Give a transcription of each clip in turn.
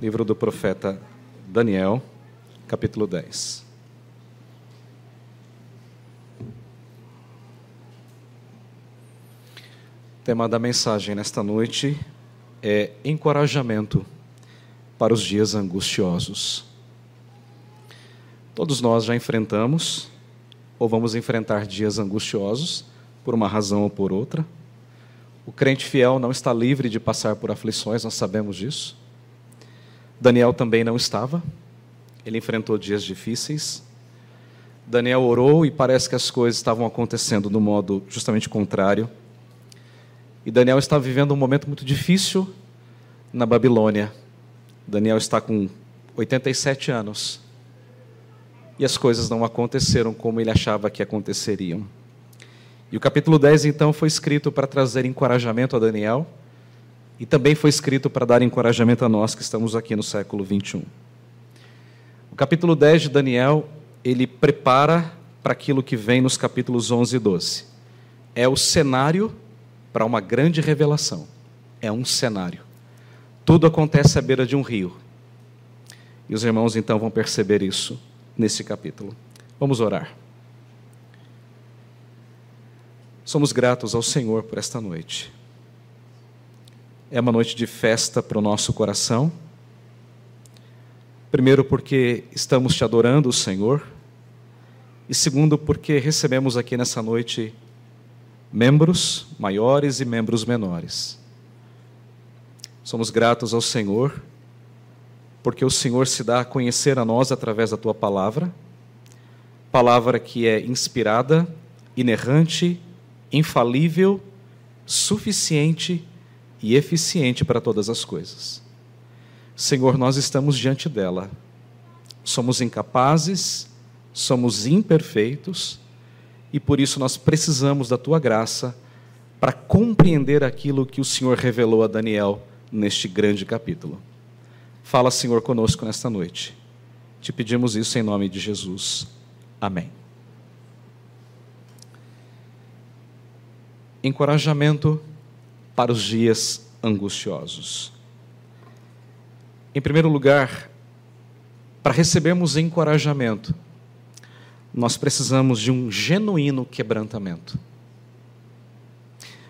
livro do profeta Daniel, capítulo 10. O tema da mensagem nesta noite é encorajamento para os dias angustiosos. Todos nós já enfrentamos ou vamos enfrentar dias angustiosos por uma razão ou por outra. O crente fiel não está livre de passar por aflições, nós sabemos disso. Daniel também não estava, ele enfrentou dias difíceis. Daniel orou e parece que as coisas estavam acontecendo do modo justamente contrário. E Daniel está vivendo um momento muito difícil na Babilônia. Daniel está com 87 anos. E as coisas não aconteceram como ele achava que aconteceriam. E o capítulo 10, então, foi escrito para trazer encorajamento a Daniel e também foi escrito para dar encorajamento a nós que estamos aqui no século 21. O capítulo 10 de Daniel, ele prepara para aquilo que vem nos capítulos 11 e 12. É o cenário para uma grande revelação. É um cenário. Tudo acontece à beira de um rio. E os irmãos então vão perceber isso nesse capítulo. Vamos orar. Somos gratos ao Senhor por esta noite. É uma noite de festa para o nosso coração. Primeiro, porque estamos te adorando, Senhor. E segundo, porque recebemos aqui nessa noite membros maiores e membros menores. Somos gratos ao Senhor, porque o Senhor se dá a conhecer a nós através da tua palavra, palavra que é inspirada, inerrante infalível, suficiente e eficiente para todas as coisas. Senhor, nós estamos diante dela. Somos incapazes, somos imperfeitos e por isso nós precisamos da tua graça para compreender aquilo que o Senhor revelou a Daniel neste grande capítulo. Fala, Senhor, conosco nesta noite. Te pedimos isso em nome de Jesus. Amém. encorajamento para os dias angustiosos. Em primeiro lugar, para recebermos encorajamento, nós precisamos de um genuíno quebrantamento.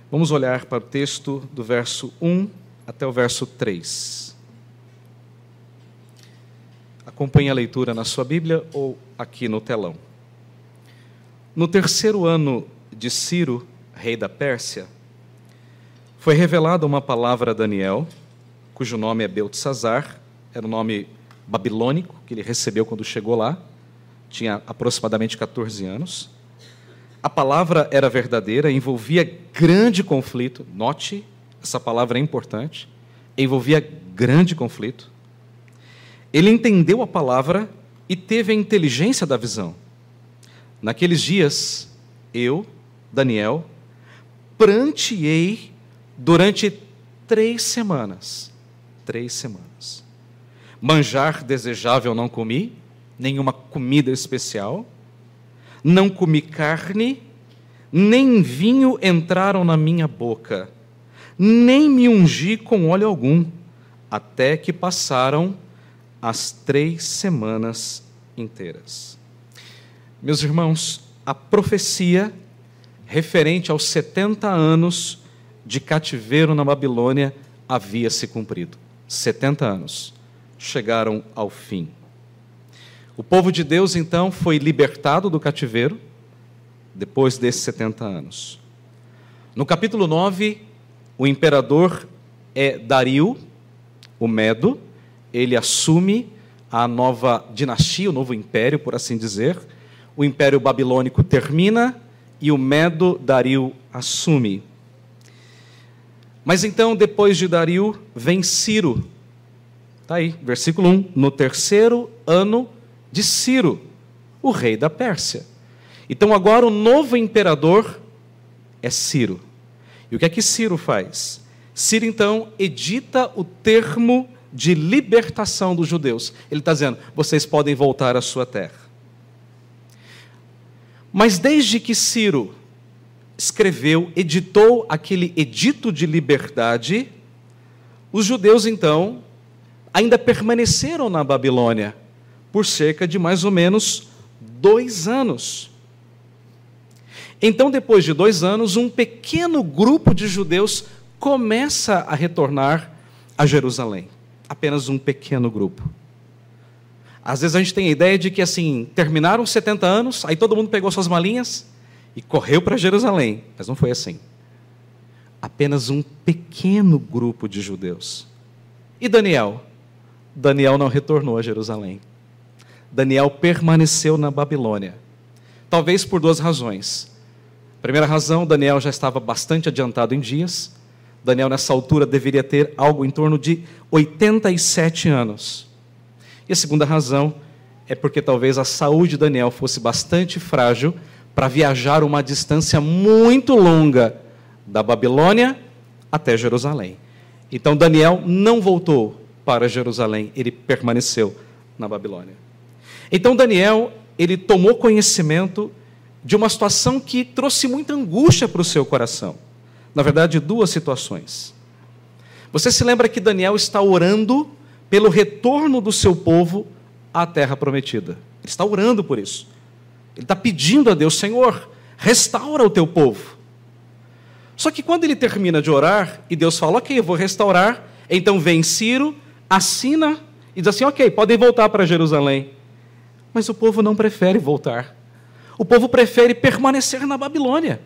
Vamos olhar para o texto do verso 1 até o verso 3. Acompanhe a leitura na sua Bíblia ou aqui no telão. No terceiro ano de Ciro, rei da Pérsia, foi revelada uma palavra a Daniel, cujo nome é Beltesazar, era o um nome babilônico que ele recebeu quando chegou lá, tinha aproximadamente 14 anos. A palavra era verdadeira, envolvia grande conflito. Note, essa palavra é importante. Envolvia grande conflito. Ele entendeu a palavra e teve a inteligência da visão. Naqueles dias, eu, Daniel, pranteei durante três semanas. Três semanas. Manjar desejável não comi, nenhuma comida especial. Não comi carne, nem vinho entraram na minha boca, nem me ungi com óleo algum, até que passaram as três semanas inteiras. Meus irmãos, a profecia referente aos 70 anos de cativeiro na Babilônia havia se cumprido. 70 anos chegaram ao fim. O povo de Deus então foi libertado do cativeiro depois desses 70 anos. No capítulo 9, o imperador é Dario, o Medo, ele assume a nova dinastia, o novo império, por assim dizer. O império babilônico termina e o Medo Dario assume. Mas então, depois de Dario, vem Ciro. Está aí, versículo 1. No terceiro ano de Ciro, o rei da Pérsia. Então, agora o novo imperador é Ciro. E o que é que Ciro faz? Ciro, então, edita o termo de libertação dos judeus. Ele está dizendo: vocês podem voltar à sua terra. Mas desde que Ciro escreveu, editou aquele edito de liberdade, os judeus então ainda permaneceram na Babilônia por cerca de mais ou menos dois anos. Então, depois de dois anos, um pequeno grupo de judeus começa a retornar a Jerusalém. Apenas um pequeno grupo. Às vezes a gente tem a ideia de que, assim, terminaram 70 anos, aí todo mundo pegou suas malinhas e correu para Jerusalém. Mas não foi assim. Apenas um pequeno grupo de judeus. E Daniel? Daniel não retornou a Jerusalém. Daniel permaneceu na Babilônia. Talvez por duas razões. Primeira razão, Daniel já estava bastante adiantado em dias. Daniel, nessa altura, deveria ter algo em torno de 87 anos. E a segunda razão é porque talvez a saúde de Daniel fosse bastante frágil para viajar uma distância muito longa da Babilônia até Jerusalém. Então Daniel não voltou para Jerusalém, ele permaneceu na Babilônia. Então Daniel, ele tomou conhecimento de uma situação que trouxe muita angústia para o seu coração. Na verdade, duas situações. Você se lembra que Daniel está orando pelo retorno do seu povo à terra prometida. Ele está orando por isso. Ele está pedindo a Deus, Senhor, restaura o teu povo. Só que quando ele termina de orar e Deus fala, ok, eu vou restaurar, então vem Ciro, assina e diz assim, ok, podem voltar para Jerusalém. Mas o povo não prefere voltar. O povo prefere permanecer na Babilônia.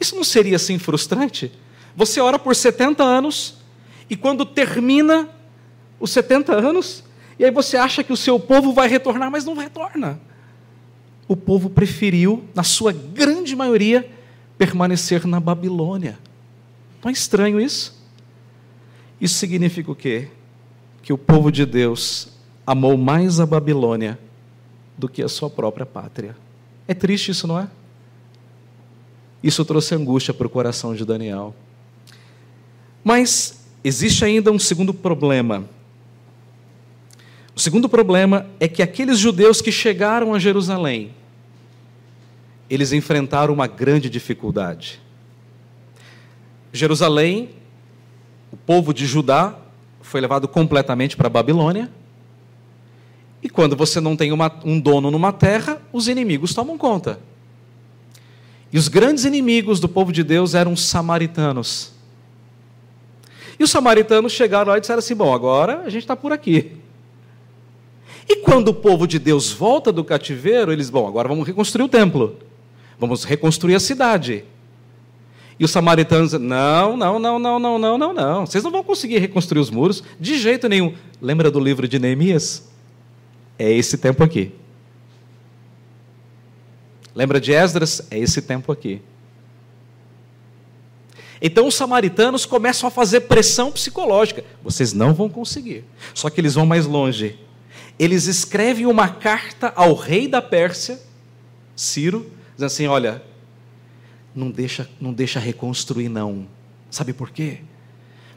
Isso não seria assim frustrante? Você ora por 70 anos e quando termina os 70 anos, e aí você acha que o seu povo vai retornar, mas não retorna. O povo preferiu, na sua grande maioria, permanecer na Babilônia. Não é estranho isso? Isso significa o quê? Que o povo de Deus amou mais a Babilônia do que a sua própria pátria. É triste isso, não é? Isso trouxe angústia para o coração de Daniel. Mas existe ainda um segundo problema. O segundo problema é que aqueles judeus que chegaram a Jerusalém, eles enfrentaram uma grande dificuldade. Jerusalém, o povo de Judá, foi levado completamente para a Babilônia. E quando você não tem uma, um dono numa terra, os inimigos tomam conta. E os grandes inimigos do povo de Deus eram os samaritanos. E os samaritanos chegaram lá e disseram assim: bom, agora a gente está por aqui. E quando o povo de Deus volta do cativeiro, eles, bom, agora vamos reconstruir o templo, vamos reconstruir a cidade. E os samaritanos, não, não, não, não, não, não, não, não, vocês não vão conseguir reconstruir os muros de jeito nenhum. Lembra do livro de Neemias? É esse tempo aqui. Lembra de Esdras? É esse tempo aqui. Então os samaritanos começam a fazer pressão psicológica. Vocês não vão conseguir. Só que eles vão mais longe. Eles escrevem uma carta ao rei da Pérsia, Ciro, dizendo assim: olha, não deixa, não deixa reconstruir, não. Sabe por quê?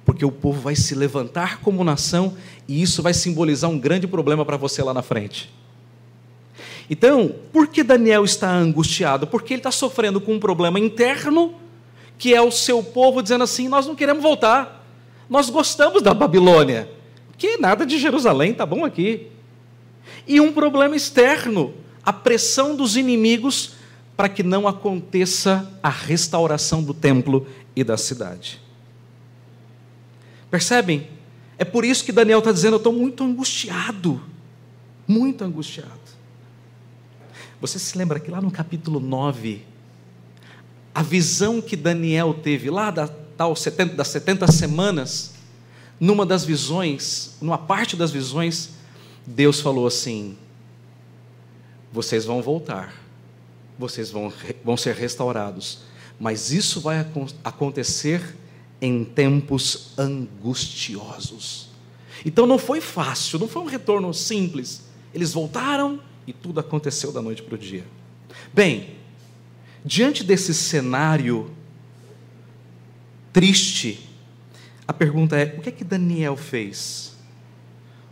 Porque o povo vai se levantar como nação e isso vai simbolizar um grande problema para você lá na frente. Então, por que Daniel está angustiado? Porque ele está sofrendo com um problema interno, que é o seu povo dizendo assim: nós não queremos voltar, nós gostamos da Babilônia, que nada de Jerusalém, tá bom aqui. E um problema externo, a pressão dos inimigos para que não aconteça a restauração do templo e da cidade. Percebem? É por isso que Daniel está dizendo: eu estou muito angustiado, muito angustiado. Você se lembra que lá no capítulo 9, a visão que Daniel teve lá da, tal 70, das 70 semanas, numa das visões, numa parte das visões, Deus falou assim: vocês vão voltar, vocês vão, vão ser restaurados, mas isso vai acontecer em tempos angustiosos. Então não foi fácil, não foi um retorno simples. Eles voltaram, e tudo aconteceu da noite para o dia. Bem, diante desse cenário triste, a pergunta é: o que é que Daniel fez?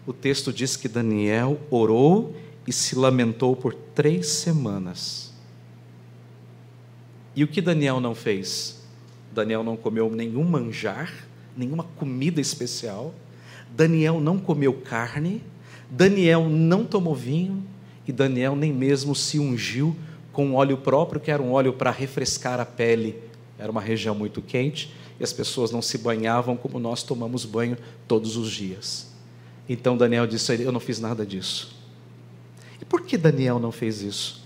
O texto diz que Daniel orou e se lamentou por três semanas. E o que Daniel não fez? Daniel não comeu nenhum manjar, nenhuma comida especial. Daniel não comeu carne, Daniel não tomou vinho e Daniel nem mesmo se ungiu com óleo próprio, que era um óleo para refrescar a pele. Era uma região muito quente e as pessoas não se banhavam como nós tomamos banho todos os dias. Então Daniel disse: Eu não fiz nada disso. E por que Daniel não fez isso?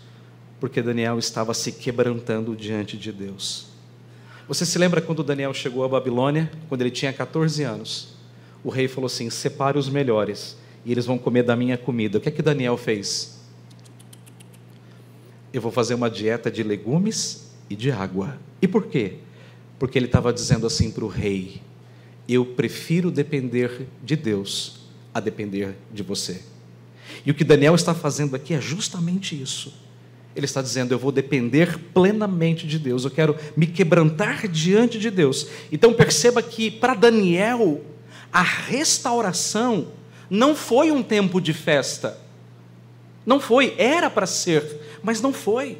Porque Daniel estava se quebrantando diante de Deus. Você se lembra quando Daniel chegou à Babilônia, quando ele tinha 14 anos? O rei falou assim: separe os melhores e eles vão comer da minha comida. O que é que Daniel fez? Eu vou fazer uma dieta de legumes e de água. E por quê? Porque ele estava dizendo assim para o rei: Eu prefiro depender de Deus a depender de você. E o que Daniel está fazendo aqui é justamente isso. Ele está dizendo: Eu vou depender plenamente de Deus, eu quero me quebrantar diante de Deus. Então perceba que para Daniel, a restauração não foi um tempo de festa. Não foi, era para ser, mas não foi.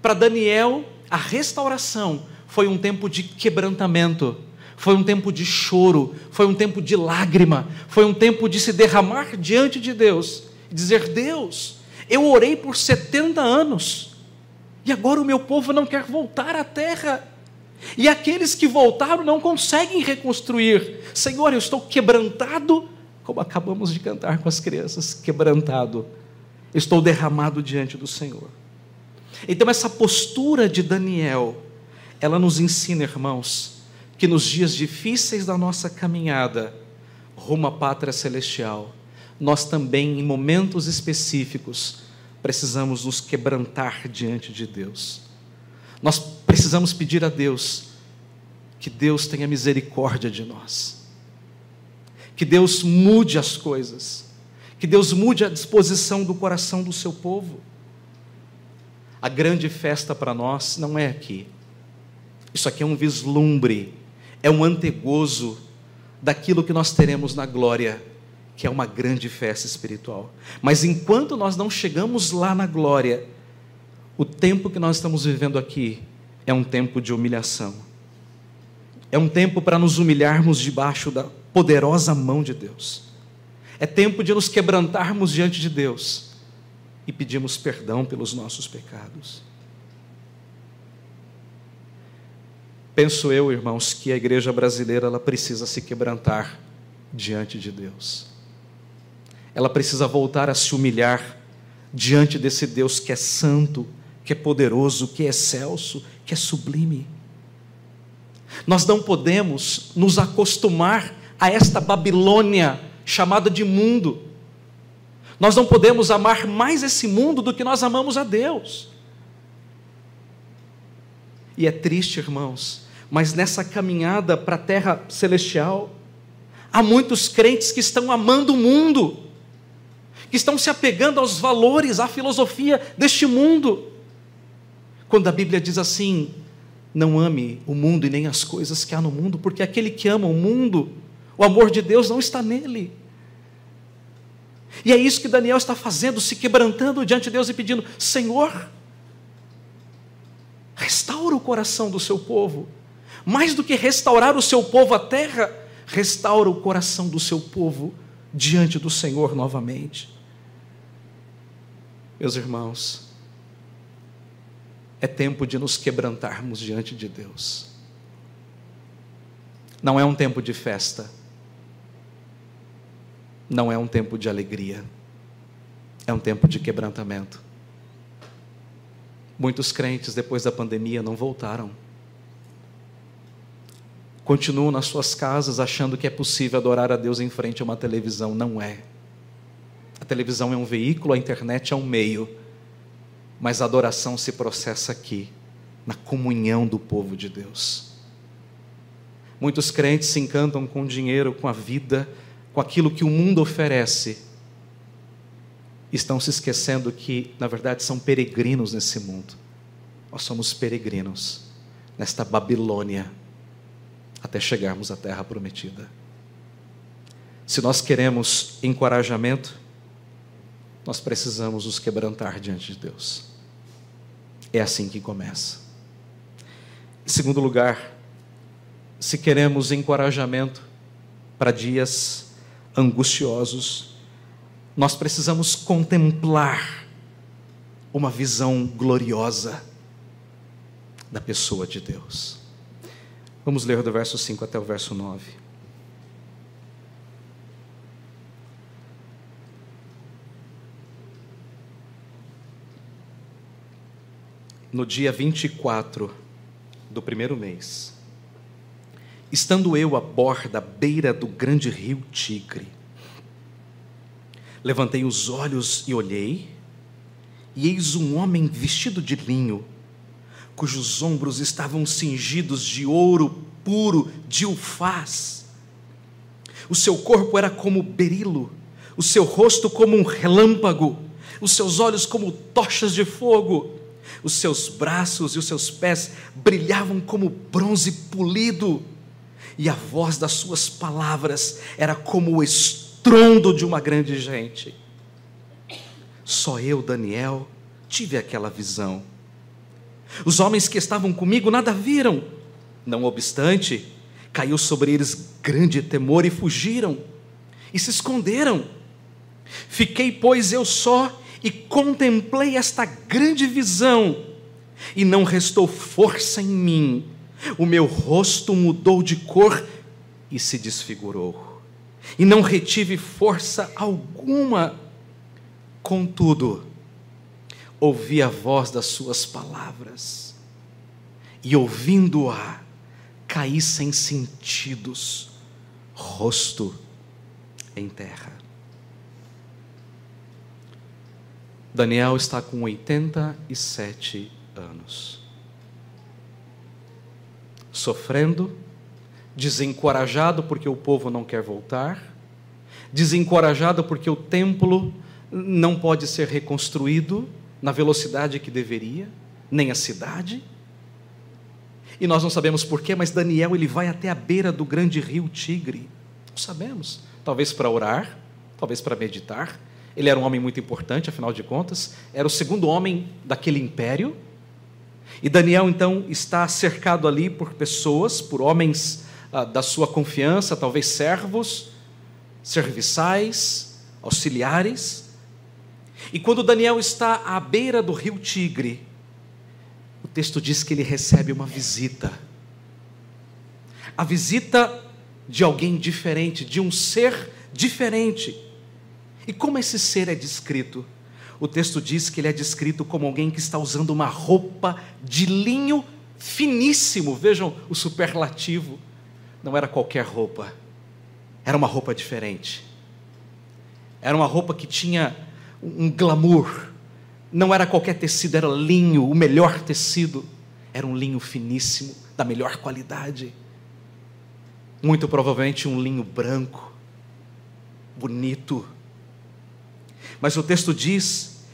Para Daniel, a restauração foi um tempo de quebrantamento, foi um tempo de choro, foi um tempo de lágrima, foi um tempo de se derramar diante de Deus e dizer: Deus, eu orei por 70 anos e agora o meu povo não quer voltar à terra. E aqueles que voltaram não conseguem reconstruir. Senhor, eu estou quebrantado, como acabamos de cantar com as crianças, quebrantado. Estou derramado diante do Senhor. Então, essa postura de Daniel, ela nos ensina, irmãos, que nos dias difíceis da nossa caminhada rumo à pátria celestial, nós também, em momentos específicos, precisamos nos quebrantar diante de Deus. Nós precisamos pedir a Deus que Deus tenha misericórdia de nós, que Deus mude as coisas, que Deus mude a disposição do coração do seu povo. A grande festa para nós não é aqui, isso aqui é um vislumbre, é um antegozo daquilo que nós teremos na glória que é uma grande festa espiritual. Mas enquanto nós não chegamos lá na glória, o tempo que nós estamos vivendo aqui é um tempo de humilhação. É um tempo para nos humilharmos debaixo da poderosa mão de Deus. É tempo de nos quebrantarmos diante de Deus e pedirmos perdão pelos nossos pecados. Penso eu, irmãos, que a igreja brasileira ela precisa se quebrantar diante de Deus ela precisa voltar a se humilhar diante desse Deus que é santo, que é poderoso, que é excelso, que é sublime. Nós não podemos nos acostumar a esta Babilônia chamada de mundo. Nós não podemos amar mais esse mundo do que nós amamos a Deus. E é triste, irmãos, mas nessa caminhada para a terra celestial, há muitos crentes que estão amando o mundo que estão se apegando aos valores, à filosofia deste mundo. Quando a Bíblia diz assim: não ame o mundo e nem as coisas que há no mundo, porque aquele que ama o mundo, o amor de Deus não está nele. E é isso que Daniel está fazendo, se quebrantando diante de Deus e pedindo: Senhor, restaura o coração do seu povo. Mais do que restaurar o seu povo à terra, restaura o coração do seu povo diante do Senhor novamente. Meus irmãos, é tempo de nos quebrantarmos diante de Deus. Não é um tempo de festa, não é um tempo de alegria, é um tempo de quebrantamento. Muitos crentes, depois da pandemia, não voltaram. Continuam nas suas casas achando que é possível adorar a Deus em frente a uma televisão. Não é. A televisão é um veículo, a internet é um meio, mas a adoração se processa aqui, na comunhão do povo de Deus. Muitos crentes se encantam com o dinheiro, com a vida, com aquilo que o mundo oferece. Estão se esquecendo que, na verdade, são peregrinos nesse mundo. Nós somos peregrinos nesta Babilônia até chegarmos à terra prometida. Se nós queremos encorajamento, nós precisamos nos quebrantar diante de Deus. É assim que começa. Em segundo lugar, se queremos encorajamento para dias angustiosos, nós precisamos contemplar uma visão gloriosa da pessoa de Deus. Vamos ler do verso 5 até o verso 9. No dia 24 do primeiro mês, estando eu à borda, à beira do grande rio Tigre, levantei os olhos e olhei, e eis um homem vestido de linho, cujos ombros estavam cingidos de ouro puro de ufaz. O seu corpo era como berilo, o seu rosto como um relâmpago, os seus olhos como tochas de fogo, os seus braços e os seus pés brilhavam como bronze polido, e a voz das suas palavras era como o estrondo de uma grande gente. Só eu, Daniel, tive aquela visão. Os homens que estavam comigo nada viram. Não obstante, caiu sobre eles grande temor e fugiram e se esconderam. Fiquei, pois, eu só e contemplei esta grande visão, e não restou força em mim. O meu rosto mudou de cor e se desfigurou, e não retive força alguma. Contudo, ouvi a voz das suas palavras, e ouvindo-a, caí sem sentidos, rosto em terra. Daniel está com 87 anos, sofrendo, desencorajado porque o povo não quer voltar, desencorajado porque o templo não pode ser reconstruído na velocidade que deveria, nem a cidade. E nós não sabemos porquê, mas Daniel ele vai até a beira do grande rio Tigre. Não sabemos. Talvez para orar, talvez para meditar. Ele era um homem muito importante, afinal de contas, era o segundo homem daquele império. E Daniel então está cercado ali por pessoas, por homens ah, da sua confiança, talvez servos, serviçais, auxiliares. E quando Daniel está à beira do rio Tigre, o texto diz que ele recebe uma visita. A visita de alguém diferente, de um ser diferente. E como esse ser é descrito? O texto diz que ele é descrito como alguém que está usando uma roupa de linho finíssimo. Vejam o superlativo. Não era qualquer roupa, era uma roupa diferente. Era uma roupa que tinha um glamour. Não era qualquer tecido, era linho, o melhor tecido. Era um linho finíssimo, da melhor qualidade. Muito provavelmente um linho branco, bonito. Mas o texto diz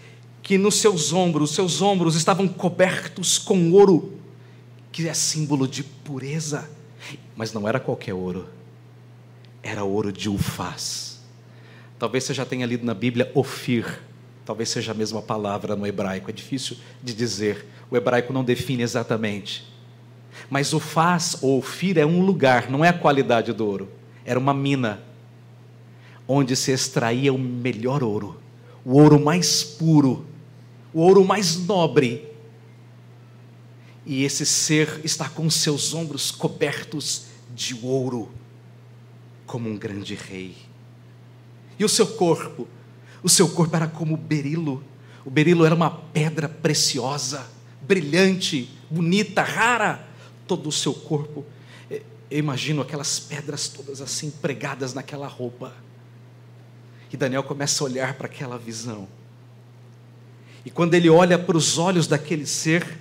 que nos seus ombros, os seus ombros estavam cobertos com ouro, que é símbolo de pureza. Mas não era qualquer ouro, era ouro de ufaz Talvez você já tenha lido na Bíblia Ofir. Talvez seja a mesma palavra no hebraico. É difícil de dizer. O hebraico não define exatamente. Mas o faz ou Ofir é um lugar, não é a qualidade do ouro. Era uma mina onde se extraía o melhor ouro, o ouro mais puro, o ouro mais nobre. E esse ser está com seus ombros cobertos de ouro, como um grande rei. E o seu corpo? O seu corpo era como berilo. O berilo era uma pedra preciosa, brilhante, bonita, rara. Todo o seu corpo. Eu imagino aquelas pedras todas assim pregadas naquela roupa. E Daniel começa a olhar para aquela visão. E quando ele olha para os olhos daquele ser,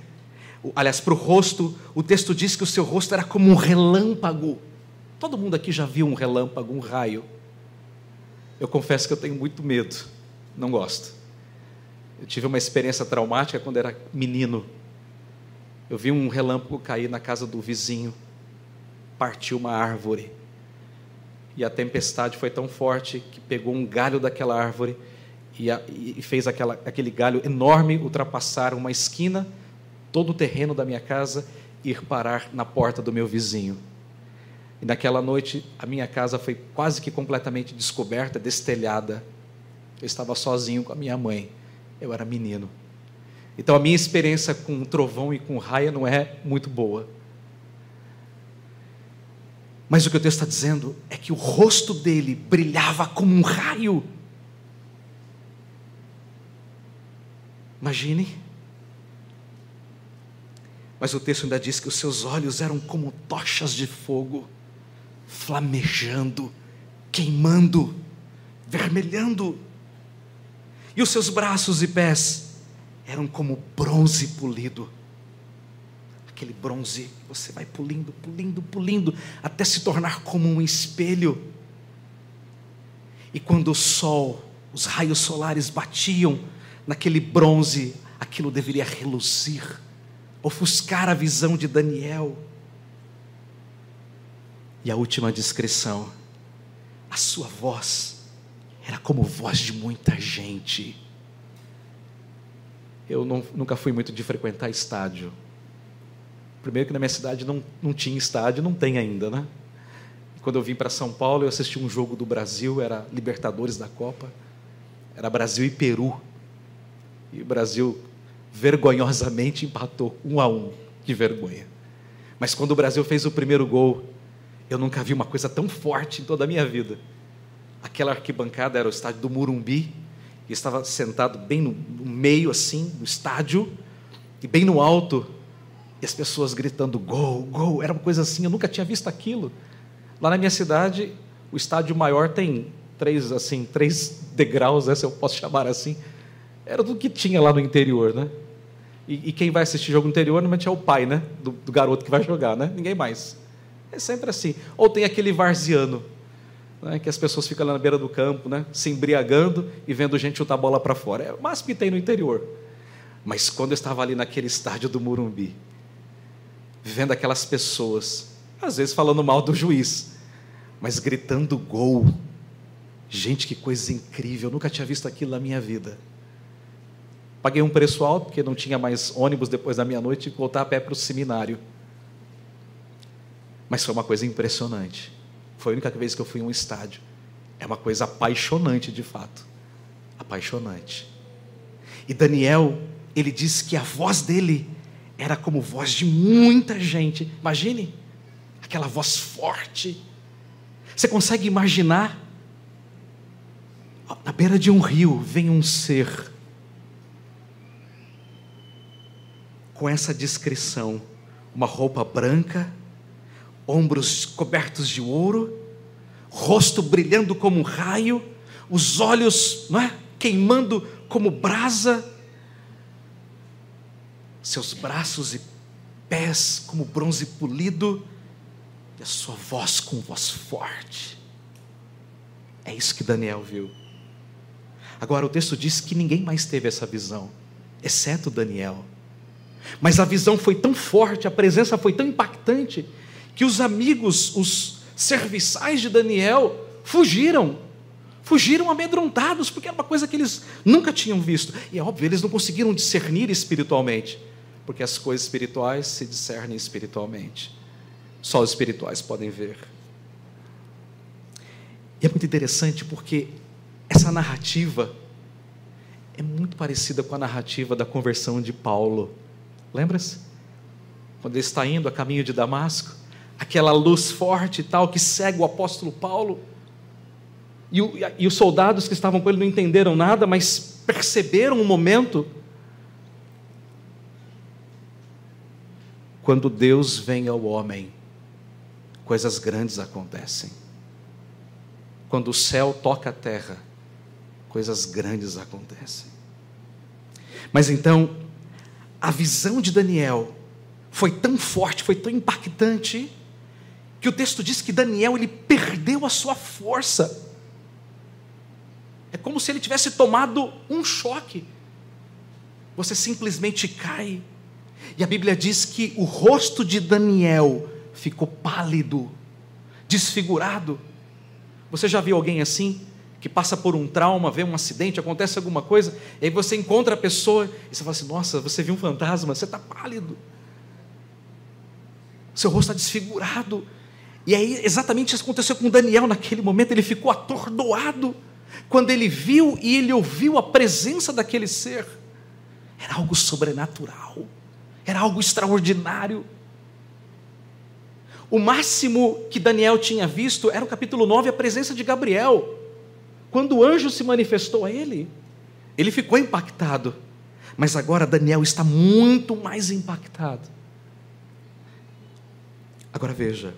aliás, para o rosto, o texto diz que o seu rosto era como um relâmpago. Todo mundo aqui já viu um relâmpago, um raio. Eu confesso que eu tenho muito medo, não gosto. Eu tive uma experiência traumática quando era menino. Eu vi um relâmpago cair na casa do vizinho, partiu uma árvore. E a tempestade foi tão forte que pegou um galho daquela árvore e, a, e fez aquela, aquele galho enorme ultrapassar uma esquina, todo o terreno da minha casa, e ir parar na porta do meu vizinho. E naquela noite a minha casa foi quase que completamente descoberta, destelhada. Eu estava sozinho com a minha mãe. Eu era menino. Então a minha experiência com trovão e com raia não é muito boa. Mas o que o texto está dizendo é que o rosto dele brilhava como um raio. Imagine. Mas o texto ainda diz que os seus olhos eram como tochas de fogo, flamejando, queimando, vermelhando. E os seus braços e pés eram como bronze polido. Aquele bronze você vai pulindo, pulindo, pulindo, até se tornar como um espelho. E quando o sol, os raios solares batiam naquele bronze, aquilo deveria reluzir, ofuscar a visão de Daniel. E a última descrição, a sua voz era como voz de muita gente. Eu não, nunca fui muito de frequentar estádio. Primeiro que na minha cidade não, não tinha estádio, não tem ainda, né? Quando eu vim para São Paulo, eu assisti um jogo do Brasil, era Libertadores da Copa, era Brasil e Peru. E o Brasil vergonhosamente empatou um a um, de vergonha. Mas quando o Brasil fez o primeiro gol, eu nunca vi uma coisa tão forte em toda a minha vida. Aquela arquibancada era o estádio do Murumbi, e estava sentado bem no, no meio, assim, do estádio, e bem no alto, e as pessoas gritando gol, gol, era uma coisa assim, eu nunca tinha visto aquilo. Lá na minha cidade, o estádio maior tem três, assim, três degraus, né, se eu posso chamar assim. Era do que tinha lá no interior, né? E, e quem vai assistir jogo no interior normalmente é o pai, né? Do, do, garoto que vai jogar, né? Ninguém mais. É sempre assim. Ou tem aquele varziano, né, que as pessoas ficam lá na beira do campo, né, se embriagando e vendo gente chutar a bola para fora. É o que tem no interior. Mas quando eu estava ali naquele estádio do Murumbi, vendo aquelas pessoas, às vezes falando mal do juiz, mas gritando gol. Gente, que coisa incrível, eu nunca tinha visto aquilo na minha vida. Paguei um preço alto, porque não tinha mais ônibus depois da meia-noite e voltar a pé para o seminário. Mas foi uma coisa impressionante. Foi a única vez que eu fui em um estádio. É uma coisa apaixonante de fato. Apaixonante. E Daniel, ele diz que a voz dele era como voz de muita gente. Imagine aquela voz forte. Você consegue imaginar? Na beira de um rio vem um ser com essa descrição, uma roupa branca, ombros cobertos de ouro, rosto brilhando como um raio, os olhos é? queimando como brasa, seus braços e pés como bronze polido, e a sua voz com voz forte. É isso que Daniel viu. Agora, o texto diz que ninguém mais teve essa visão, exceto Daniel. Mas a visão foi tão forte, a presença foi tão impactante, que os amigos, os serviçais de Daniel, fugiram. Fugiram amedrontados, porque era uma coisa que eles nunca tinham visto. E é óbvio, eles não conseguiram discernir espiritualmente, porque as coisas espirituais se discernem espiritualmente. Só os espirituais podem ver. E é muito interessante porque essa narrativa é muito parecida com a narrativa da conversão de Paulo. Lembra-se? Quando ele está indo a caminho de Damasco, aquela luz forte e tal que cega o apóstolo Paulo. E, o, e, os soldados que estavam com ele não entenderam nada, mas perceberam um momento. Quando Deus vem ao homem, coisas grandes acontecem. Quando o céu toca a terra, coisas grandes acontecem. Mas então, a visão de Daniel foi tão forte, foi tão impactante, que o texto diz que Daniel ele perdeu a sua força. É como se ele tivesse tomado um choque. Você simplesmente cai. E a Bíblia diz que o rosto de Daniel ficou pálido, desfigurado. Você já viu alguém assim? Que passa por um trauma, vê um acidente, acontece alguma coisa, e aí você encontra a pessoa e você fala assim: Nossa, você viu um fantasma, você está pálido, seu rosto está desfigurado. E aí, exatamente isso aconteceu com Daniel naquele momento, ele ficou atordoado quando ele viu e ele ouviu a presença daquele ser. Era algo sobrenatural, era algo extraordinário. O máximo que Daniel tinha visto era o capítulo 9, a presença de Gabriel. Quando o anjo se manifestou a ele, ele ficou impactado. Mas agora Daniel está muito mais impactado. Agora veja,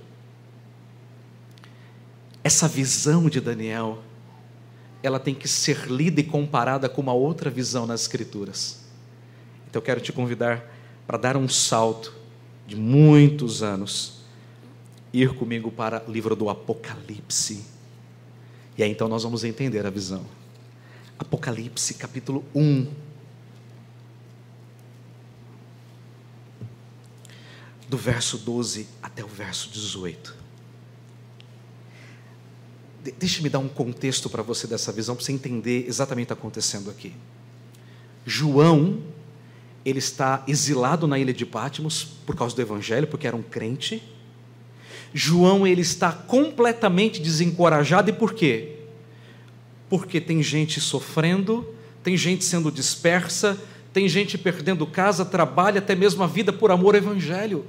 essa visão de Daniel, ela tem que ser lida e comparada com uma outra visão nas Escrituras. Então eu quero te convidar para dar um salto de muitos anos, ir comigo para o livro do Apocalipse. E aí então nós vamos entender a visão. Apocalipse capítulo 1. Do verso 12 até o verso 18. Deixe-me dar um contexto para você dessa visão, para você entender exatamente o que está acontecendo aqui. João, ele está exilado na ilha de Patmos por causa do evangelho, porque era um crente. João, ele está completamente desencorajado, e por quê? Porque tem gente sofrendo, tem gente sendo dispersa, tem gente perdendo casa, trabalho, até mesmo a vida por amor ao evangelho.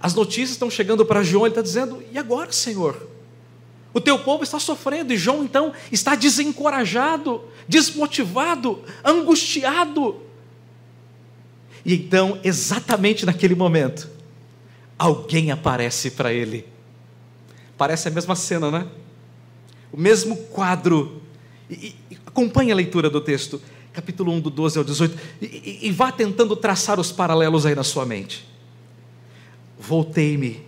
As notícias estão chegando para João, ele está dizendo: e agora, Senhor? O teu povo está sofrendo, e João então está desencorajado, desmotivado, angustiado. E então, exatamente naquele momento, alguém aparece para ele. Parece a mesma cena, né? O mesmo quadro. E, e, acompanhe a leitura do texto, capítulo 1, do 12 ao 18, e, e vá tentando traçar os paralelos aí na sua mente. Voltei-me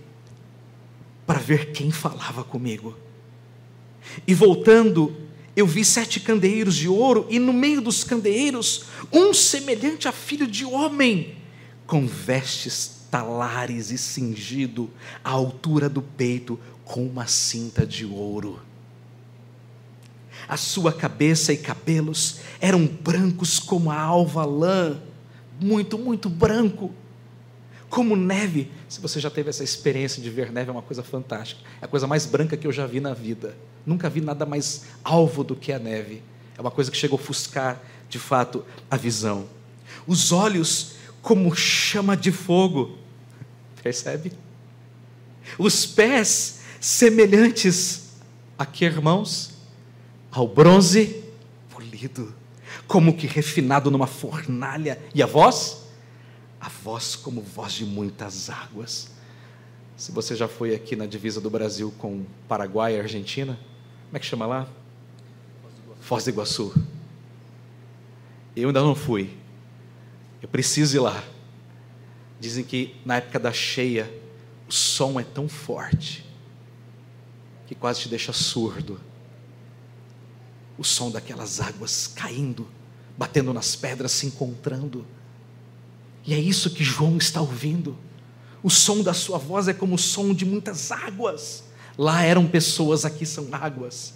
para ver quem falava comigo. E voltando, eu vi sete candeeiros de ouro, e no meio dos candeeiros, um semelhante a filho de homem, com vestes talares e cingido à altura do peito, com uma cinta de ouro. A sua cabeça e cabelos eram brancos como a alva lã, muito, muito branco como neve. Se você já teve essa experiência de ver neve, é uma coisa fantástica. É a coisa mais branca que eu já vi na vida. Nunca vi nada mais alvo do que a neve. É uma coisa que chega a ofuscar, de fato, a visão. Os olhos como chama de fogo. Percebe? Os pés semelhantes a que, irmãos? Ao bronze polido, como que refinado numa fornalha. E a voz? a voz como voz de muitas águas. Se você já foi aqui na divisa do Brasil com Paraguai e Argentina, como é que chama lá? Foz do Iguaçu. Eu ainda não fui. Eu preciso ir lá. Dizem que na época da cheia o som é tão forte que quase te deixa surdo. O som daquelas águas caindo, batendo nas pedras, se encontrando. E é isso que João está ouvindo. O som da sua voz é como o som de muitas águas. Lá eram pessoas, aqui são águas.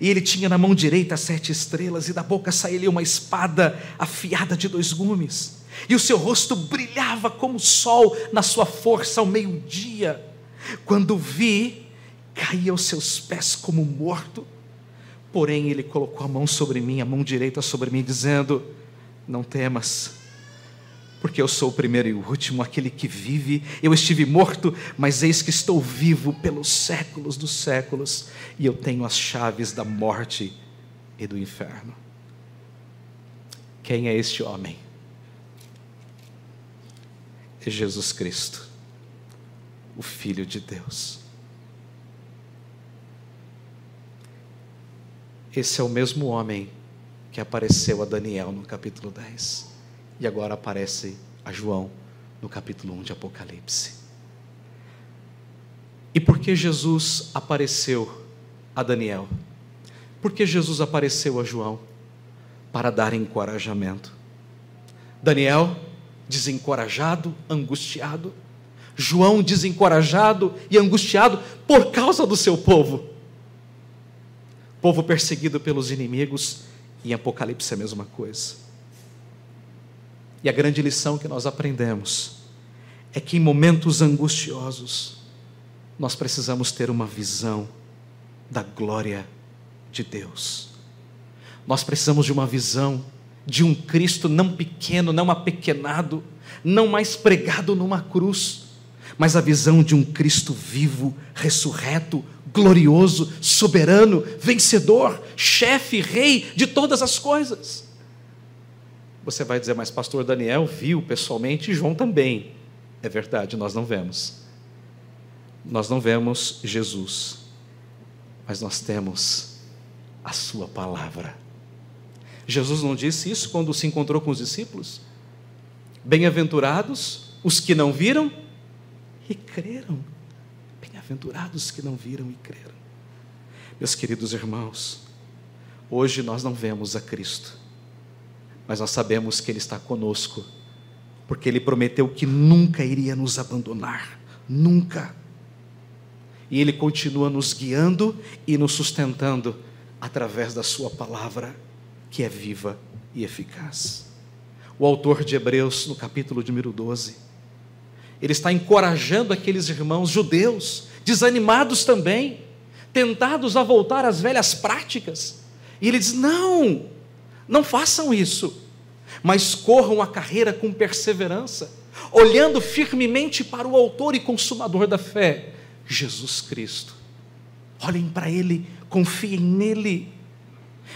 E ele tinha na mão direita sete estrelas, e da boca saía uma espada afiada de dois gumes. E o seu rosto brilhava como o sol na sua força ao meio-dia. Quando vi, caí aos seus pés como morto. Porém, ele colocou a mão sobre mim, a mão direita sobre mim, dizendo: não temas, porque eu sou o primeiro e o último, aquele que vive. Eu estive morto, mas eis que estou vivo pelos séculos dos séculos, e eu tenho as chaves da morte e do inferno. Quem é este homem? É Jesus Cristo, o Filho de Deus. Esse é o mesmo homem que apareceu a Daniel no capítulo 10 e agora aparece a João no capítulo 1 de Apocalipse. E por que Jesus apareceu a Daniel? Por que Jesus apareceu a João? Para dar encorajamento. Daniel, desencorajado, angustiado. João, desencorajado e angustiado por causa do seu povo. Povo perseguido pelos inimigos em Apocalipse é a mesma coisa. E a grande lição que nós aprendemos é que em momentos angustiosos, nós precisamos ter uma visão da glória de Deus. Nós precisamos de uma visão de um Cristo não pequeno, não apequenado, não mais pregado numa cruz, mas a visão de um Cristo vivo, ressurreto, glorioso, soberano, vencedor, chefe, rei de todas as coisas. Você vai dizer, mas pastor Daniel viu pessoalmente e João também. É verdade, nós não vemos. Nós não vemos Jesus, mas nós temos a Sua palavra. Jesus não disse isso quando se encontrou com os discípulos? Bem-aventurados os que não viram e creram. Bem-aventurados os que não viram e creram. Meus queridos irmãos, hoje nós não vemos a Cristo, mas nós sabemos que Ele está conosco, porque Ele prometeu que nunca iria nos abandonar, nunca. E Ele continua nos guiando e nos sustentando através da Sua palavra, que é viva e eficaz o autor de Hebreus, no capítulo de número 12. Ele está encorajando aqueles irmãos judeus, desanimados também, tentados a voltar às velhas práticas. E ele diz: não, não façam isso, mas corram a carreira com perseverança, olhando firmemente para o Autor e Consumador da fé, Jesus Cristo. Olhem para Ele, confiem nele.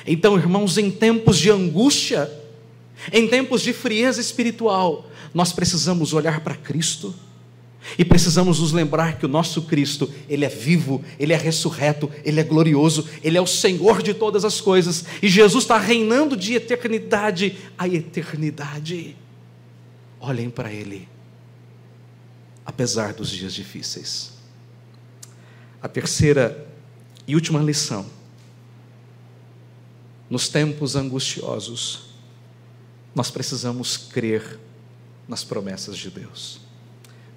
Então, irmãos, em tempos de angústia, em tempos de frieza espiritual, nós precisamos olhar para Cristo e precisamos nos lembrar que o nosso Cristo, ele é vivo, ele é ressurreto, ele é glorioso, ele é o Senhor de todas as coisas e Jesus está reinando de eternidade a eternidade. Olhem para ele, apesar dos dias difíceis. A terceira e última lição, nos tempos angustiosos, nós precisamos crer nas promessas de Deus.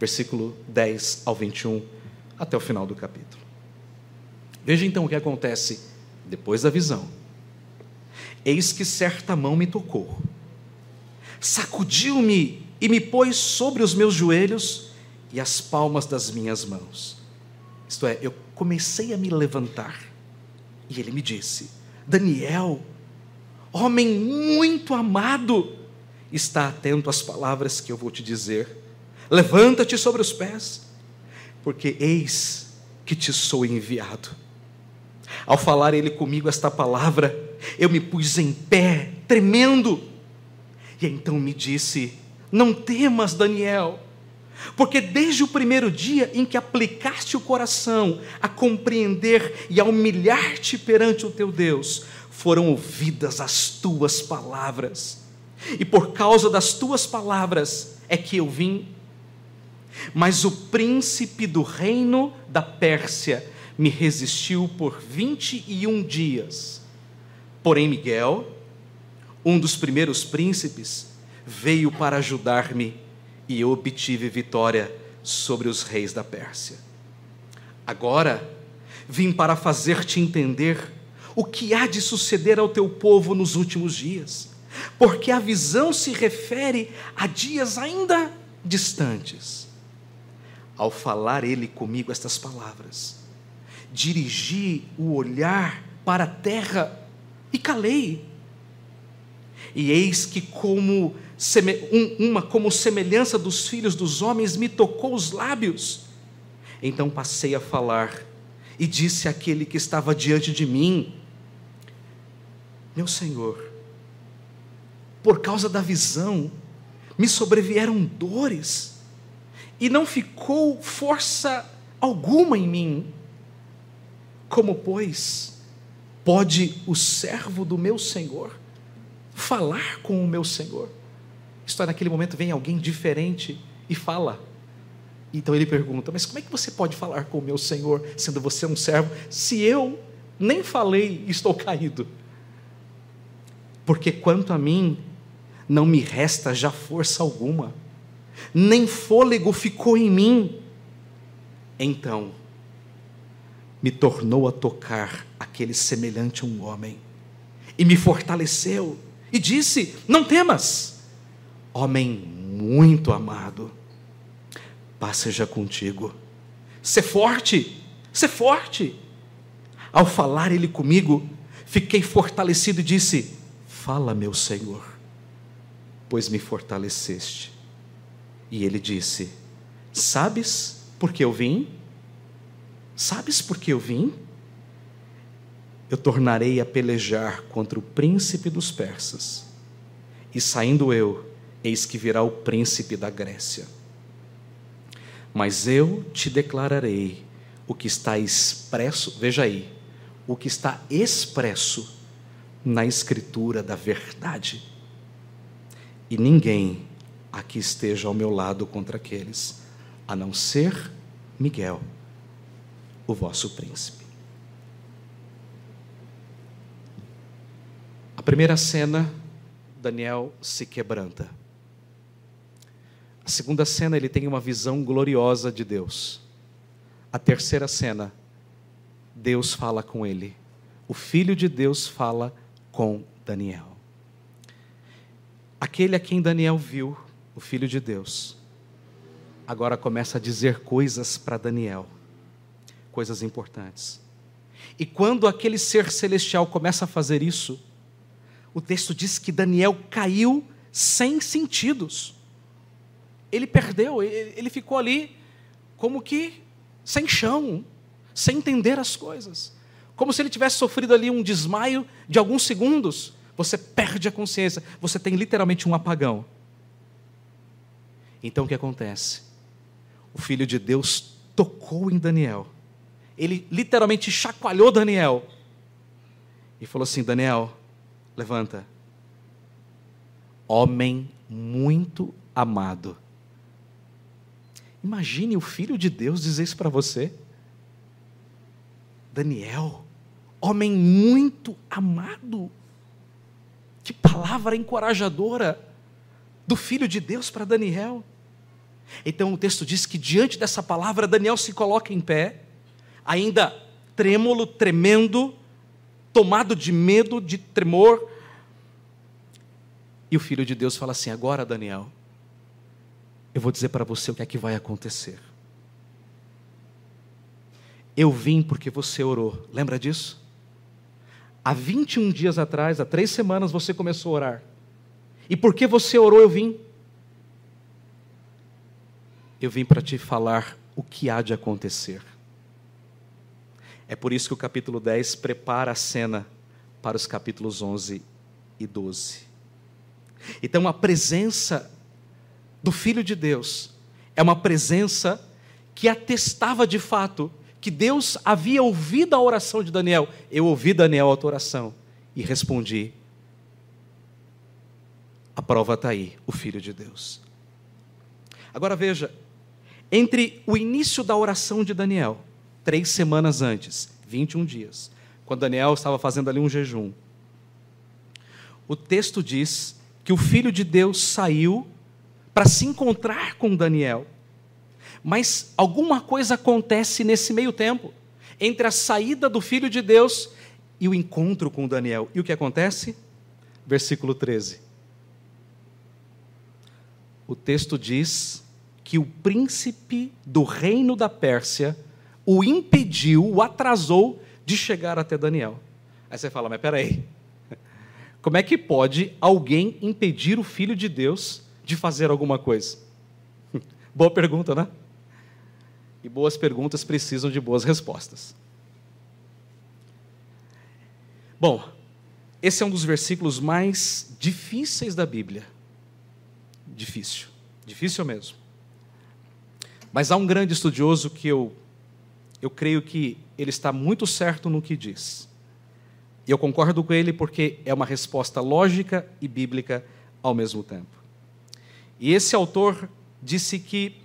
Versículo 10 ao 21, até o final do capítulo. Veja então o que acontece depois da visão. Eis que certa mão me tocou, sacudiu-me e me pôs sobre os meus joelhos e as palmas das minhas mãos. Isto é, eu comecei a me levantar e ele me disse: Daniel, homem muito amado, está atento às palavras que eu vou te dizer. Levanta-te sobre os pés, porque eis que te sou enviado. Ao falar ele comigo esta palavra, eu me pus em pé, tremendo. E então me disse: Não temas, Daniel, porque desde o primeiro dia em que aplicaste o coração a compreender e a humilhar-te perante o teu Deus, foram ouvidas as tuas palavras, e por causa das tuas palavras é que eu vim. Mas o príncipe do reino da Pérsia me resistiu por vinte e um dias. Porém, Miguel, um dos primeiros príncipes, veio para ajudar-me e eu obtive vitória sobre os reis da Pérsia. Agora, vim para fazer-te entender o que há de suceder ao teu povo nos últimos dias, porque a visão se refere a dias ainda distantes. Ao falar ele comigo estas palavras, dirigi o olhar para a terra e calei. E eis que, como uma como semelhança dos filhos dos homens, me tocou os lábios. Então passei a falar e disse àquele que estava diante de mim: meu Senhor, por causa da visão, me sobrevieram dores, e não ficou força alguma em mim. Como, pois, pode o servo do meu Senhor falar com o meu Senhor? Isto é, naquele momento vem alguém diferente e fala. Então ele pergunta: Mas como é que você pode falar com o meu Senhor, sendo você um servo, se eu nem falei e estou caído? porque quanto a mim, não me resta já força alguma, nem fôlego ficou em mim. Então, me tornou a tocar aquele semelhante a um homem, e me fortaleceu, e disse: Não temas, homem muito amado, paz seja contigo. Ser forte, ser forte. Ao falar ele comigo, fiquei fortalecido e disse: Fala, meu Senhor, pois me fortaleceste. E ele disse: Sabes por que eu vim? Sabes por que eu vim? Eu tornarei a pelejar contra o príncipe dos persas. E saindo eu, eis que virá o príncipe da Grécia. Mas eu te declararei o que está expresso, veja aí, o que está expresso na escritura da verdade. E ninguém aqui esteja ao meu lado contra aqueles, a não ser Miguel, o vosso príncipe. A primeira cena, Daniel se quebranta. A segunda cena, ele tem uma visão gloriosa de Deus. A terceira cena, Deus fala com ele. O Filho de Deus fala com Daniel. Aquele a quem Daniel viu, o Filho de Deus, agora começa a dizer coisas para Daniel, coisas importantes. E quando aquele ser celestial começa a fazer isso, o texto diz que Daniel caiu sem sentidos. Ele perdeu, ele ficou ali como que sem chão, sem entender as coisas. Como se ele tivesse sofrido ali um desmaio de alguns segundos. Você perde a consciência, você tem literalmente um apagão. Então o que acontece? O filho de Deus tocou em Daniel. Ele literalmente chacoalhou Daniel e falou assim: Daniel, Levanta. Homem muito amado. Imagine o Filho de Deus dizer isso para você. Daniel, homem muito amado. Que palavra encorajadora do Filho de Deus para Daniel. Então o texto diz que diante dessa palavra, Daniel se coloca em pé, ainda trêmulo, tremendo, tomado de medo, de tremor. E o filho de Deus fala assim: Agora, Daniel, eu vou dizer para você o que é que vai acontecer. Eu vim porque você orou, lembra disso? Há 21 dias atrás, há três semanas, você começou a orar. E porque você orou, eu vim. Eu vim para te falar o que há de acontecer. É por isso que o capítulo 10 prepara a cena para os capítulos 11 e 12. Então, a presença do Filho de Deus é uma presença que atestava de fato que Deus havia ouvido a oração de Daniel. Eu ouvi Daniel a tua oração e respondi. A prova está aí, o Filho de Deus. Agora veja, entre o início da oração de Daniel três semanas antes, 21 dias, quando Daniel estava fazendo ali um jejum. O texto diz que o filho de Deus saiu para se encontrar com Daniel. Mas alguma coisa acontece nesse meio tempo, entre a saída do filho de Deus e o encontro com Daniel. E o que acontece? Versículo 13. O texto diz que o príncipe do reino da Pérsia o impediu, o atrasou de chegar até Daniel. Aí você fala, mas peraí, como é que pode alguém impedir o Filho de Deus de fazer alguma coisa? Boa pergunta, né? E boas perguntas precisam de boas respostas. Bom, esse é um dos versículos mais difíceis da Bíblia. Difícil, difícil mesmo. Mas há um grande estudioso que eu eu creio que ele está muito certo no que diz. E eu concordo com ele porque é uma resposta lógica e bíblica ao mesmo tempo. E esse autor disse que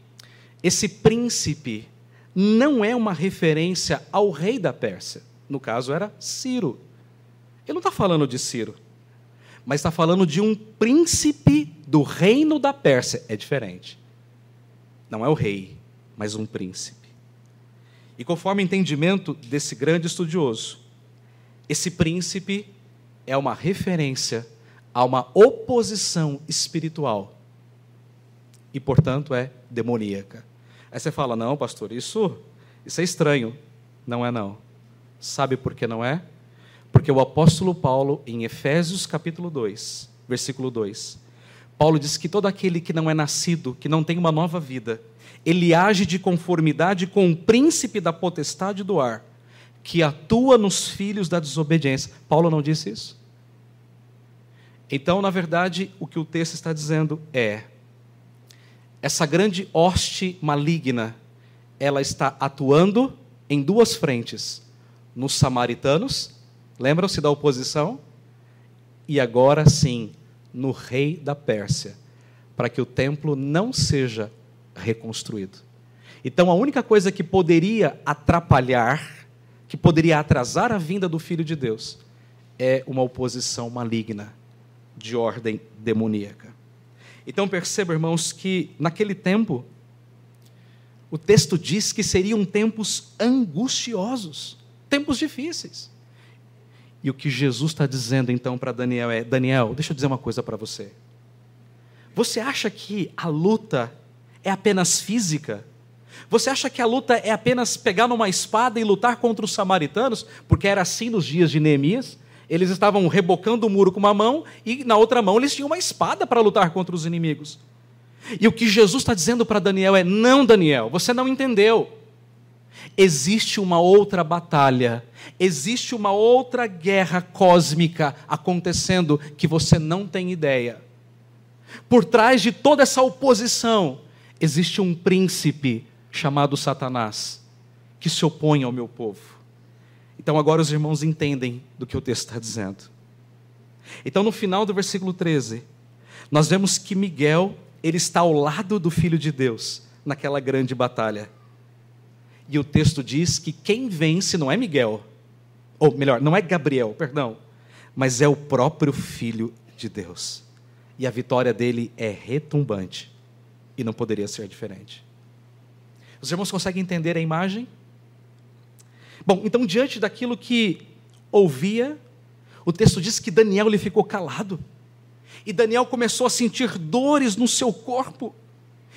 esse príncipe não é uma referência ao rei da Pérsia. No caso, era Ciro. Ele não está falando de Ciro, mas está falando de um príncipe do reino da Pérsia. É diferente. Não é o rei, mas um príncipe. E conforme o entendimento desse grande estudioso, esse príncipe é uma referência a uma oposição espiritual e, portanto, é demoníaca. Aí você fala: "Não, pastor, isso isso é estranho". Não é não. Sabe por que não é? Porque o apóstolo Paulo em Efésios capítulo 2, versículo 2, Paulo diz que todo aquele que não é nascido, que não tem uma nova vida, ele age de conformidade com o príncipe da potestade do ar, que atua nos filhos da desobediência. Paulo não disse isso? Então, na verdade, o que o texto está dizendo é: essa grande hoste maligna, ela está atuando em duas frentes: nos samaritanos, lembram-se da oposição? E agora sim, no rei da Pérsia, para que o templo não seja reconstruído. Então, a única coisa que poderia atrapalhar, que poderia atrasar a vinda do Filho de Deus, é uma oposição maligna, de ordem demoníaca. Então, perceba, irmãos, que naquele tempo, o texto diz que seriam tempos angustiosos, tempos difíceis. E o que Jesus está dizendo então para Daniel é: Daniel, deixa eu dizer uma coisa para você. Você acha que a luta é apenas física? Você acha que a luta é apenas pegar numa espada e lutar contra os samaritanos? Porque era assim nos dias de Neemias. Eles estavam rebocando o muro com uma mão e na outra mão eles tinham uma espada para lutar contra os inimigos. E o que Jesus está dizendo para Daniel é: não, Daniel, você não entendeu existe uma outra batalha, existe uma outra guerra cósmica acontecendo que você não tem ideia. Por trás de toda essa oposição, existe um príncipe chamado Satanás, que se opõe ao meu povo. Então agora os irmãos entendem do que o texto está dizendo. Então no final do versículo 13, nós vemos que Miguel, ele está ao lado do Filho de Deus naquela grande batalha. E o texto diz que quem vence não é Miguel, ou melhor, não é Gabriel, perdão, mas é o próprio Filho de Deus. E a vitória dele é retumbante, e não poderia ser diferente. Os irmãos conseguem entender a imagem? Bom, então, diante daquilo que ouvia, o texto diz que Daniel lhe ficou calado. E Daniel começou a sentir dores no seu corpo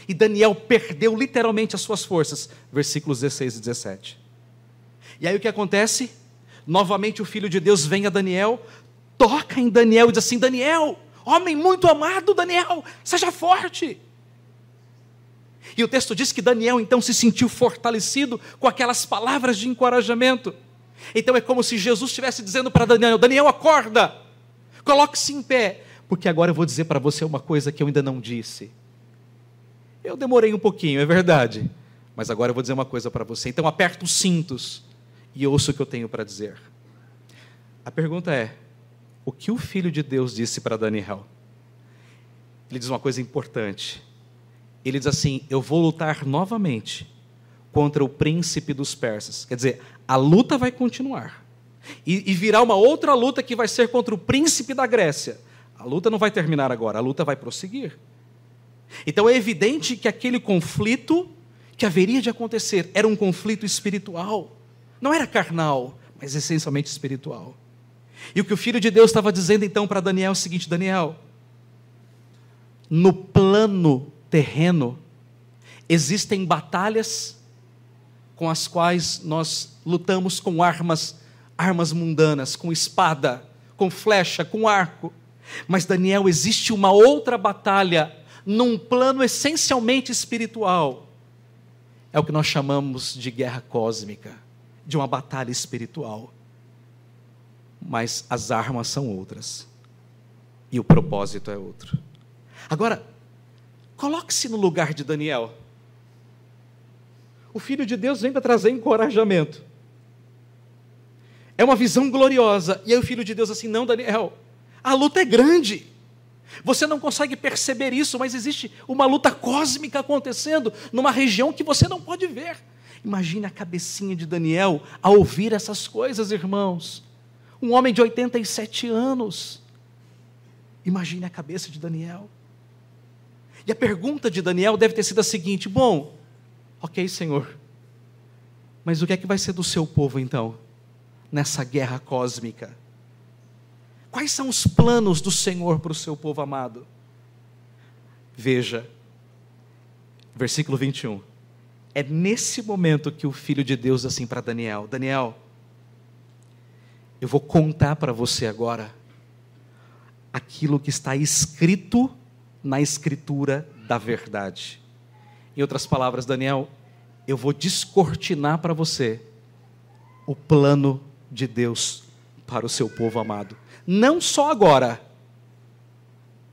e Daniel perdeu literalmente as suas forças. Versículos 16 e 17. E aí o que acontece? Novamente o filho de Deus vem a Daniel, toca em Daniel e diz assim: Daniel, homem muito amado, Daniel, seja forte. E o texto diz que Daniel então se sentiu fortalecido com aquelas palavras de encorajamento. Então é como se Jesus estivesse dizendo para Daniel: Daniel, acorda, coloque-se em pé, porque agora eu vou dizer para você uma coisa que eu ainda não disse. Eu demorei um pouquinho, é verdade. Mas agora eu vou dizer uma coisa para você. Então aperta os cintos e ouça o que eu tenho para dizer. A pergunta é: o que o Filho de Deus disse para Daniel? Ele diz uma coisa importante. Ele diz assim: Eu vou lutar novamente contra o príncipe dos persas. Quer dizer, a luta vai continuar. E, e virá uma outra luta que vai ser contra o príncipe da Grécia. A luta não vai terminar agora, a luta vai prosseguir. Então é evidente que aquele conflito que haveria de acontecer era um conflito espiritual. Não era carnal, mas essencialmente espiritual. E o que o Filho de Deus estava dizendo então para Daniel é o seguinte: Daniel, no plano terreno, existem batalhas com as quais nós lutamos com armas, armas mundanas, com espada, com flecha, com arco. Mas Daniel, existe uma outra batalha num plano essencialmente espiritual. É o que nós chamamos de guerra cósmica, de uma batalha espiritual. Mas as armas são outras. E o propósito é outro. Agora, coloque-se no lugar de Daniel. O Filho de Deus vem para trazer encorajamento. É uma visão gloriosa. E aí o Filho de Deus assim, não, Daniel, a luta é grande. Você não consegue perceber isso, mas existe uma luta cósmica acontecendo numa região que você não pode ver. Imagine a cabecinha de Daniel a ouvir essas coisas, irmãos. Um homem de 87 anos. Imagine a cabeça de Daniel. E a pergunta de Daniel deve ter sido a seguinte: Bom, ok, Senhor, mas o que é que vai ser do seu povo então, nessa guerra cósmica? Quais são os planos do Senhor para o seu povo amado? Veja, versículo 21. É nesse momento que o Filho de Deus assim para Daniel: Daniel, eu vou contar para você agora aquilo que está escrito na Escritura da verdade. Em outras palavras, Daniel, eu vou descortinar para você o plano de Deus para o seu povo amado. Não só agora,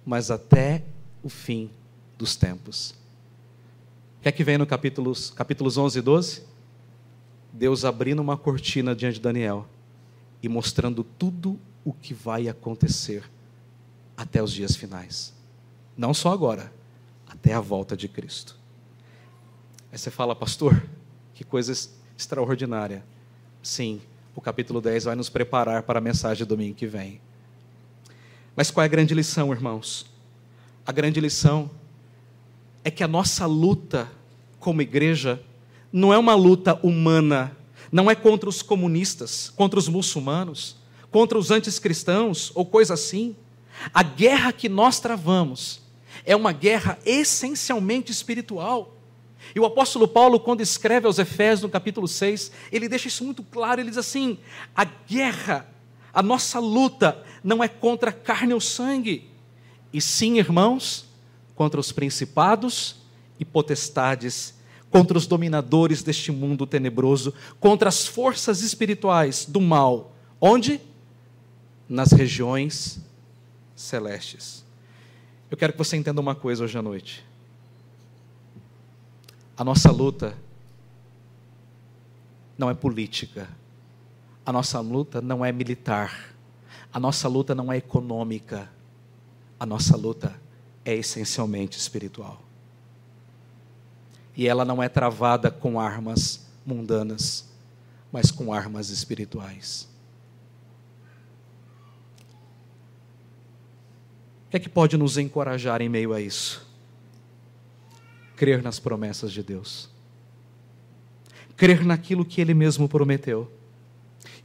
mas até o fim dos tempos. O que é que vem no capítulos, capítulos 11 e 12? Deus abrindo uma cortina diante de Daniel e mostrando tudo o que vai acontecer até os dias finais. Não só agora, até a volta de Cristo. Aí você fala, pastor, que coisa extraordinária. Sim, o capítulo 10 vai nos preparar para a mensagem do domingo que vem. Mas qual é a grande lição, irmãos? A grande lição é que a nossa luta como igreja não é uma luta humana, não é contra os comunistas, contra os muçulmanos, contra os anticristãos ou coisa assim. A guerra que nós travamos é uma guerra essencialmente espiritual. E o apóstolo Paulo, quando escreve aos Efésios, no capítulo 6, ele deixa isso muito claro. Ele diz assim: a guerra, a nossa luta, não é contra carne ou sangue, e sim, irmãos, contra os principados e potestades, contra os dominadores deste mundo tenebroso, contra as forças espirituais do mal. Onde? Nas regiões celestes. Eu quero que você entenda uma coisa hoje à noite. A nossa luta não é política. A nossa luta não é militar. A nossa luta não é econômica. A nossa luta é essencialmente espiritual. E ela não é travada com armas mundanas, mas com armas espirituais. O que é que pode nos encorajar em meio a isso? Crer nas promessas de Deus. Crer naquilo que Ele mesmo prometeu.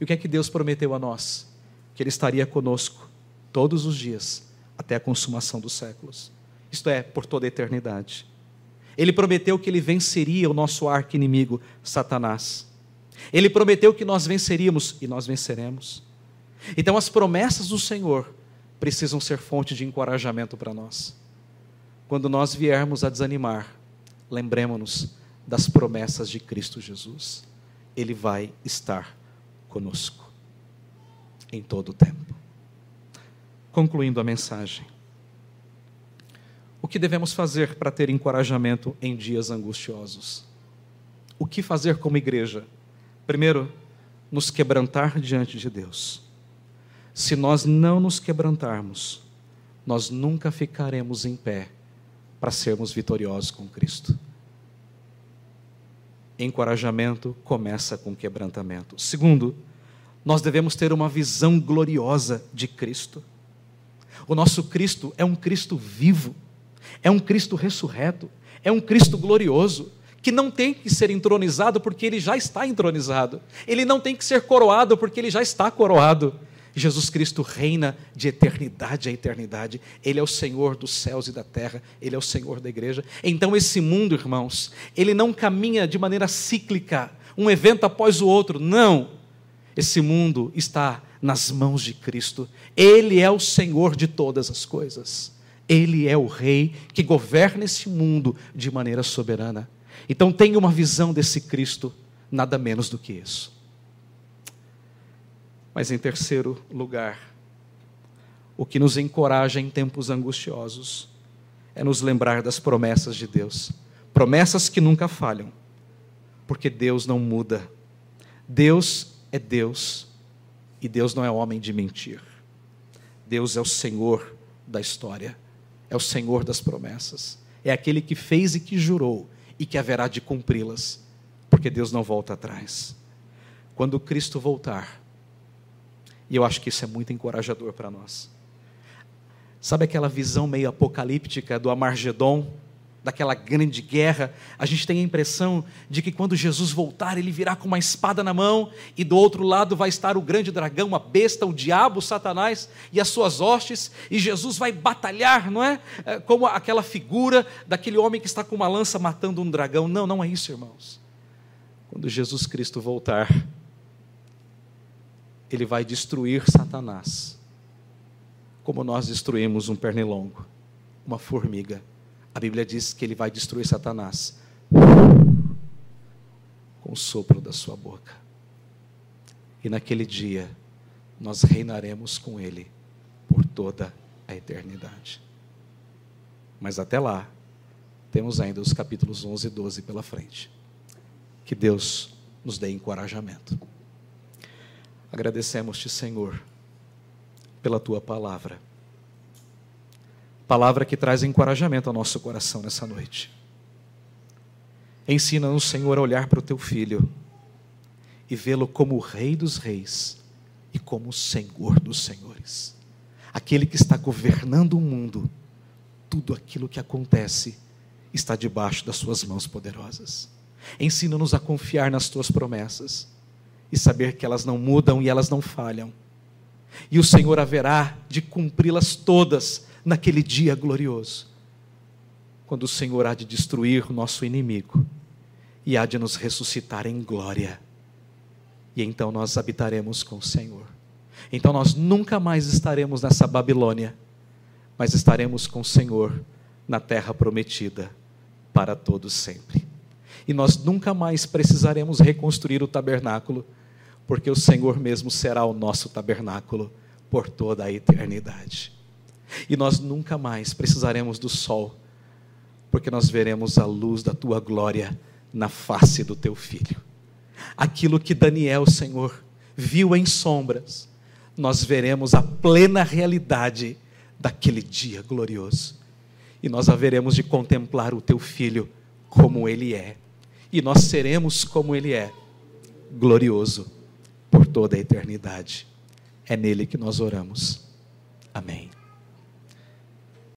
E o que é que Deus prometeu a nós? Que Ele estaria conosco todos os dias, até a consumação dos séculos. Isto é, por toda a eternidade. Ele prometeu que Ele venceria o nosso arco inimigo, Satanás. Ele prometeu que nós venceríamos e nós venceremos. Então, as promessas do Senhor precisam ser fonte de encorajamento para nós. Quando nós viermos a desanimar, lembremos-nos das promessas de Cristo Jesus. Ele vai estar conosco em todo o tempo. Concluindo a mensagem. O que devemos fazer para ter encorajamento em dias angustiosos? O que fazer como igreja? Primeiro, nos quebrantar diante de Deus. Se nós não nos quebrantarmos, nós nunca ficaremos em pé para sermos vitoriosos com Cristo. Encorajamento começa com quebrantamento. Segundo, nós devemos ter uma visão gloriosa de Cristo. O nosso Cristo é um Cristo vivo, é um Cristo ressurreto, é um Cristo glorioso, que não tem que ser entronizado porque ele já está entronizado. Ele não tem que ser coroado porque ele já está coroado. Jesus Cristo reina de eternidade a eternidade. Ele é o Senhor dos céus e da terra. Ele é o Senhor da igreja. Então, esse mundo, irmãos, ele não caminha de maneira cíclica, um evento após o outro. Não. Esse mundo está nas mãos de Cristo. Ele é o Senhor de todas as coisas. Ele é o Rei que governa esse mundo de maneira soberana. Então, tenha uma visão desse Cristo, nada menos do que isso. Mas em terceiro lugar, o que nos encoraja em tempos angustiosos é nos lembrar das promessas de Deus. Promessas que nunca falham, porque Deus não muda. Deus é Deus e Deus não é homem de mentir. Deus é o Senhor da história, é o Senhor das promessas, é aquele que fez e que jurou e que haverá de cumpri-las, porque Deus não volta atrás. Quando Cristo voltar, e eu acho que isso é muito encorajador para nós. Sabe aquela visão meio apocalíptica do Amargedon? daquela grande guerra, a gente tem a impressão de que quando Jesus voltar, ele virá com uma espada na mão e do outro lado vai estar o grande dragão, a besta, o diabo, Satanás e as suas hostes, e Jesus vai batalhar, não é? é? Como aquela figura daquele homem que está com uma lança matando um dragão. Não, não é isso, irmãos. Quando Jesus Cristo voltar, ele vai destruir Satanás, como nós destruímos um pernilongo, uma formiga a Bíblia diz que ele vai destruir Satanás com o sopro da sua boca. E naquele dia nós reinaremos com ele por toda a eternidade. Mas até lá, temos ainda os capítulos 11 e 12 pela frente. Que Deus nos dê encorajamento. Agradecemos-te, Senhor, pela tua palavra palavra que traz encorajamento ao nosso coração nessa noite. Ensina-nos, Senhor, a olhar para o teu filho e vê-lo como o Rei dos Reis e como o Senhor dos Senhores, aquele que está governando o mundo. Tudo aquilo que acontece está debaixo das Suas mãos poderosas. Ensina-nos a confiar nas Tuas promessas e saber que elas não mudam e elas não falham. E o Senhor haverá de cumpri-las todas naquele dia glorioso, quando o Senhor há de destruir o nosso inimigo e há de nos ressuscitar em glória. E então nós habitaremos com o Senhor. Então nós nunca mais estaremos nessa Babilônia, mas estaremos com o Senhor na terra prometida para todos sempre. E nós nunca mais precisaremos reconstruir o tabernáculo, porque o Senhor mesmo será o nosso tabernáculo por toda a eternidade. E nós nunca mais precisaremos do sol, porque nós veremos a luz da tua glória na face do teu filho. Aquilo que Daniel, Senhor, viu em sombras, nós veremos a plena realidade daquele dia glorioso. E nós haveremos de contemplar o teu filho como ele é. E nós seremos como ele é, glorioso por toda a eternidade. É nele que nós oramos. Amém.